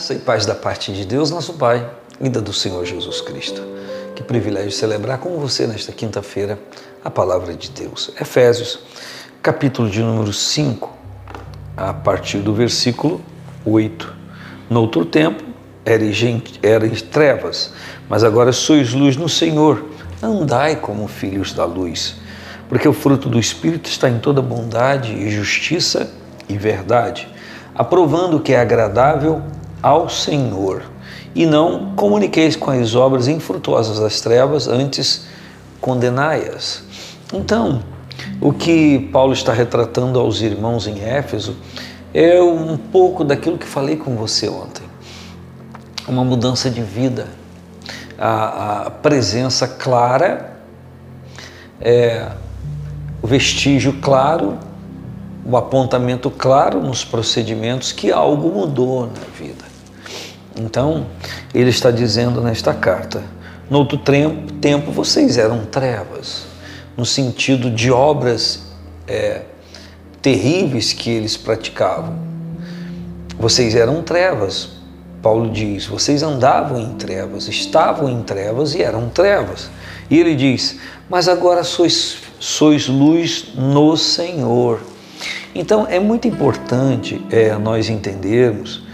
Graça e paz da parte de Deus, nosso Pai, e da do Senhor Jesus Cristo. Que privilégio celebrar com você nesta quinta-feira a palavra de Deus. Efésios, capítulo de número 5, a partir do versículo 8. No outro tempo, erais trevas, mas agora sois luz no Senhor. Andai como filhos da luz, porque o fruto do Espírito está em toda bondade e justiça e verdade, aprovando o que é agradável ao Senhor. E não comuniqueis com as obras infrutuosas das trevas, antes condenai-as. Então, o que Paulo está retratando aos irmãos em Éfeso é um pouco daquilo que falei com você ontem. Uma mudança de vida, a, a presença clara, é, o vestígio claro, o apontamento claro nos procedimentos que algo mudou na vida. Então, ele está dizendo nesta carta: no outro tempo vocês eram trevas, no sentido de obras é, terríveis que eles praticavam. Vocês eram trevas, Paulo diz, vocês andavam em trevas, estavam em trevas e eram trevas. E ele diz, mas agora sois, sois luz no Senhor. Então é muito importante é, nós entendermos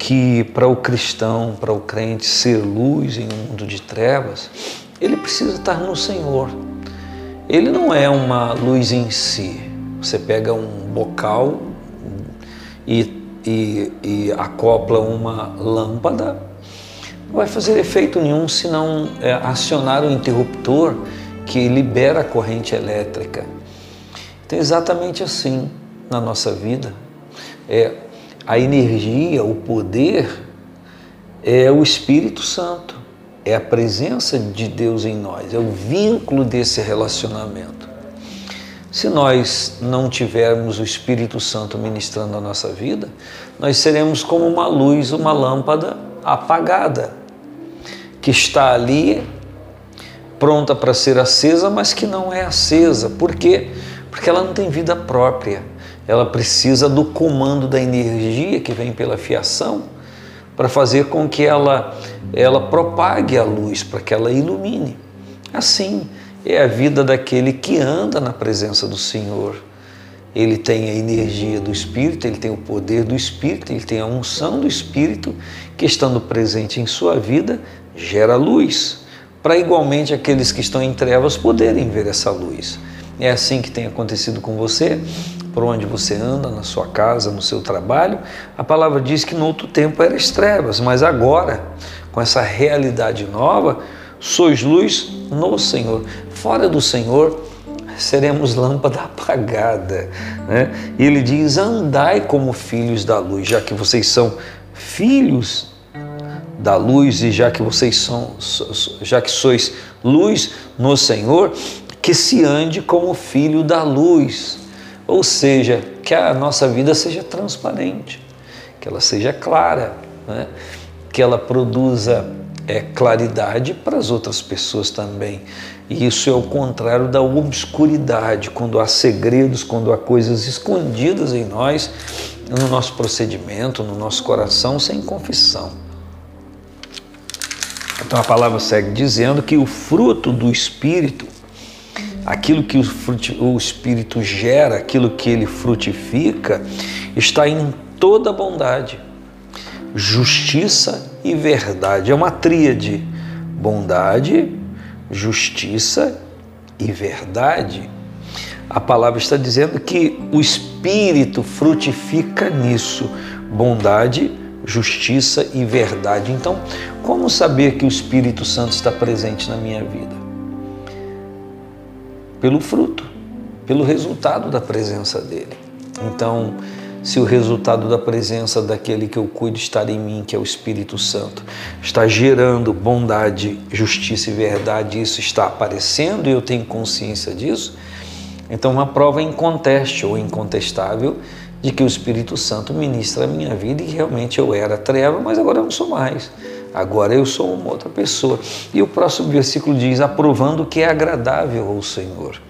que para o cristão, para o crente ser luz em um mundo de trevas, ele precisa estar no Senhor. Ele não é uma luz em si. Você pega um bocal e e, e acopla uma lâmpada, não vai fazer efeito nenhum se não é, acionar o interruptor que libera a corrente elétrica. Então, exatamente assim na nossa vida, é, a energia, o poder é o Espírito Santo, é a presença de Deus em nós, é o vínculo desse relacionamento. Se nós não tivermos o Espírito Santo ministrando a nossa vida, nós seremos como uma luz, uma lâmpada apagada, que está ali pronta para ser acesa, mas que não é acesa. Por quê? Porque ela não tem vida própria. Ela precisa do comando da energia que vem pela fiação para fazer com que ela, ela propague a luz, para que ela ilumine. Assim, é a vida daquele que anda na presença do Senhor. Ele tem a energia do Espírito, ele tem o poder do Espírito, ele tem a unção do Espírito, que estando presente em sua vida, gera luz, para igualmente aqueles que estão em trevas poderem ver essa luz. É assim que tem acontecido com você, por onde você anda, na sua casa, no seu trabalho. A palavra diz que no outro tempo eras trevas, mas agora, com essa realidade nova, sois luz no Senhor. Fora do Senhor, seremos lâmpada apagada. Né? E ele diz: andai como filhos da luz, já que vocês são filhos da luz e já que vocês são, já que sois luz no Senhor, que se ande como filho da luz. Ou seja, que a nossa vida seja transparente, que ela seja clara, né? que ela produza é, claridade para as outras pessoas também. E isso é o contrário da obscuridade, quando há segredos, quando há coisas escondidas em nós, no nosso procedimento, no nosso coração, sem confissão. Então a palavra segue dizendo que o fruto do Espírito, aquilo que o Espírito gera, aquilo que ele frutifica, está em toda bondade justiça e verdade. É uma tríade: bondade, justiça e verdade. A palavra está dizendo que o Espírito frutifica nisso: bondade, justiça e verdade. Então, como saber que o Espírito Santo está presente na minha vida? Pelo fruto, pelo resultado da presença dele. Então, se o resultado da presença daquele que eu cuido estar em mim, que é o Espírito Santo, está gerando bondade, justiça e verdade, isso está aparecendo e eu tenho consciência disso, então uma prova inconteste ou incontestável de que o Espírito Santo ministra a minha vida e realmente eu era treva, mas agora eu não sou mais. Agora eu sou uma outra pessoa. E o próximo versículo diz: aprovando o que é agradável ao Senhor.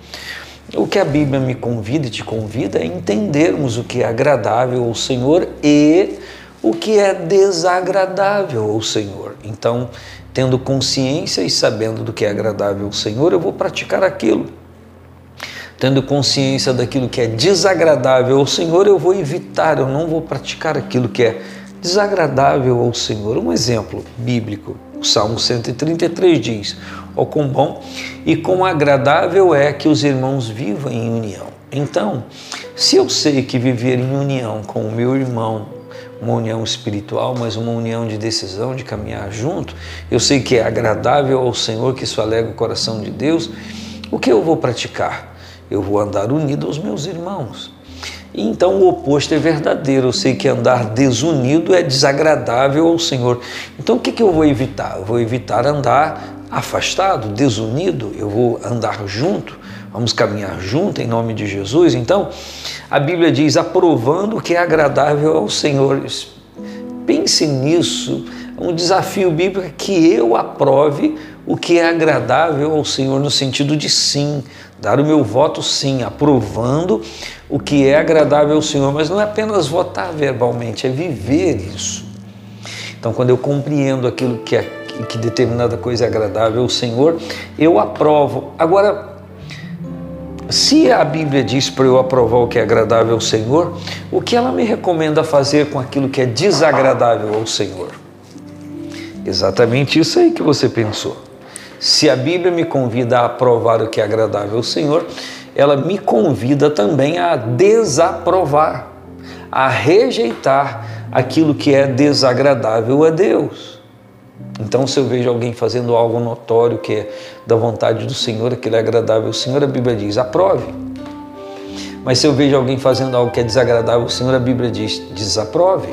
O que a Bíblia me convida e te convida é entendermos o que é agradável ao Senhor e o que é desagradável ao Senhor. Então, tendo consciência e sabendo do que é agradável ao Senhor, eu vou praticar aquilo. Tendo consciência daquilo que é desagradável ao Senhor, eu vou evitar, eu não vou praticar aquilo que é desagradável ao Senhor. Um exemplo bíblico, o Salmo 133 diz: Ó oh, quão bom e quão agradável é que os irmãos vivam em união. Então, se eu sei que viver em união com o meu irmão, uma união espiritual, mas uma união de decisão, de caminhar junto, eu sei que é agradável ao Senhor, que isso alega o coração de Deus, o que eu vou praticar? Eu vou andar unido aos meus irmãos. Então o oposto é verdadeiro. Eu sei que andar desunido é desagradável ao Senhor. Então o que, que eu vou evitar? Eu vou evitar andar afastado, desunido, eu vou andar junto, vamos caminhar junto em nome de Jesus. Então, a Bíblia diz: aprovando o que é agradável ao Senhor. Pense nisso, é um desafio bíblico que eu aprove o que é agradável ao Senhor, no sentido de sim, dar o meu voto sim, aprovando o que é agradável ao Senhor, mas não é apenas votar verbalmente, é viver isso. Então, quando eu compreendo aquilo que é que determinada coisa é agradável ao Senhor, eu aprovo. Agora, se a Bíblia diz para eu aprovar o que é agradável ao Senhor, o que ela me recomenda fazer com aquilo que é desagradável ao Senhor? Exatamente isso aí que você pensou. Se a Bíblia me convida a aprovar o que é agradável ao Senhor, ela me convida também a desaprovar, a rejeitar aquilo que é desagradável a Deus. Então, se eu vejo alguém fazendo algo notório que é da vontade do Senhor, aquilo é agradável ao Senhor, a Bíblia diz: aprove. Mas se eu vejo alguém fazendo algo que é desagradável ao Senhor, a Bíblia diz: desaprove.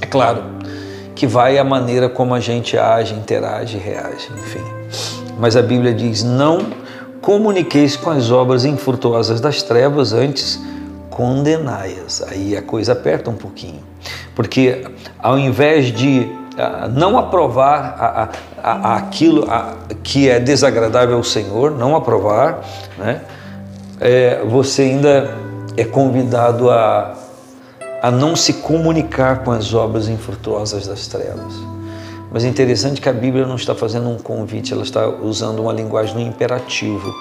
É claro que vai a maneira como a gente age, interage, reage, enfim. Mas a Bíblia diz: não comuniqueis com as obras infrutuosas das trevas, antes condenai-as. Aí a coisa aperta um pouquinho. Porque ao invés de não aprovar a, a, a, aquilo que é desagradável ao Senhor, não aprovar, né? É, você ainda é convidado a, a não se comunicar com as obras infrutuosas das trevas. Mas é interessante que a Bíblia não está fazendo um convite, ela está usando uma linguagem no imperativo.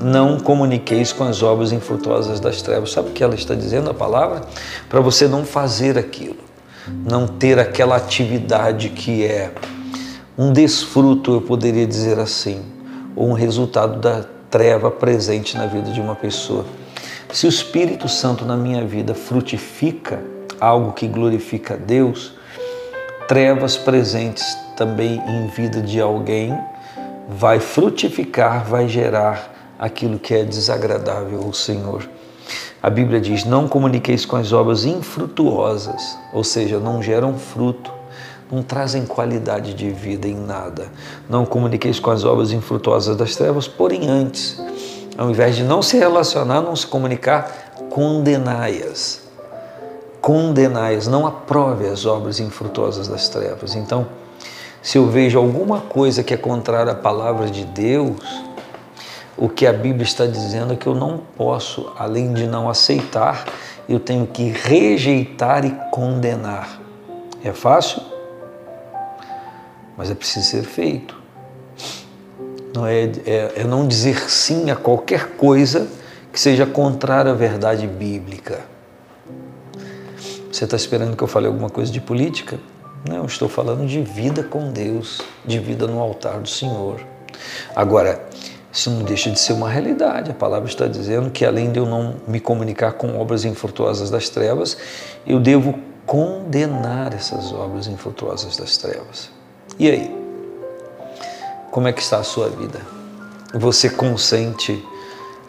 Não comuniqueis com as obras infrutuosas das trevas. Sabe o que ela está dizendo, a palavra? Para você não fazer aquilo não ter aquela atividade que é um desfruto, eu poderia dizer assim, ou um resultado da treva presente na vida de uma pessoa. Se o Espírito Santo na minha vida frutifica algo que glorifica a Deus, trevas presentes também em vida de alguém vai frutificar, vai gerar aquilo que é desagradável ao Senhor. A Bíblia diz: Não comuniqueis com as obras infrutuosas, ou seja, não geram fruto, não trazem qualidade de vida em nada. Não comuniqueis com as obras infrutuosas das trevas, porém antes, ao invés de não se relacionar, não se comunicar, condenai-as. Condenai-as, não aprove as obras infrutuosas das trevas. Então, se eu vejo alguma coisa que é contrária à palavra de Deus, o que a Bíblia está dizendo é que eu não posso, além de não aceitar, eu tenho que rejeitar e condenar. É fácil? Mas é preciso ser feito. Não é, é, é não dizer sim a qualquer coisa que seja contrária à verdade bíblica. Você está esperando que eu fale alguma coisa de política? Não, estou falando de vida com Deus, de vida no altar do Senhor. Agora, isso não deixa de ser uma realidade. A palavra está dizendo que além de eu não me comunicar com obras infrutuosas das trevas, eu devo condenar essas obras infrutuosas das trevas. E aí? Como é que está a sua vida? Você consente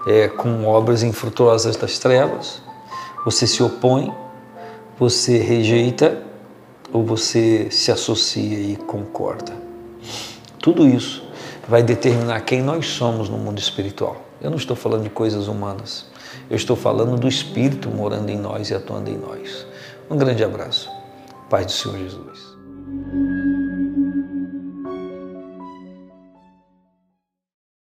é, com obras infrutuosas das trevas? Você se opõe? Você rejeita? Ou você se associa e concorda? Tudo isso vai determinar quem nós somos no mundo espiritual. Eu não estou falando de coisas humanas. Eu estou falando do Espírito morando em nós e atuando em nós. Um grande abraço. Paz do Senhor Jesus.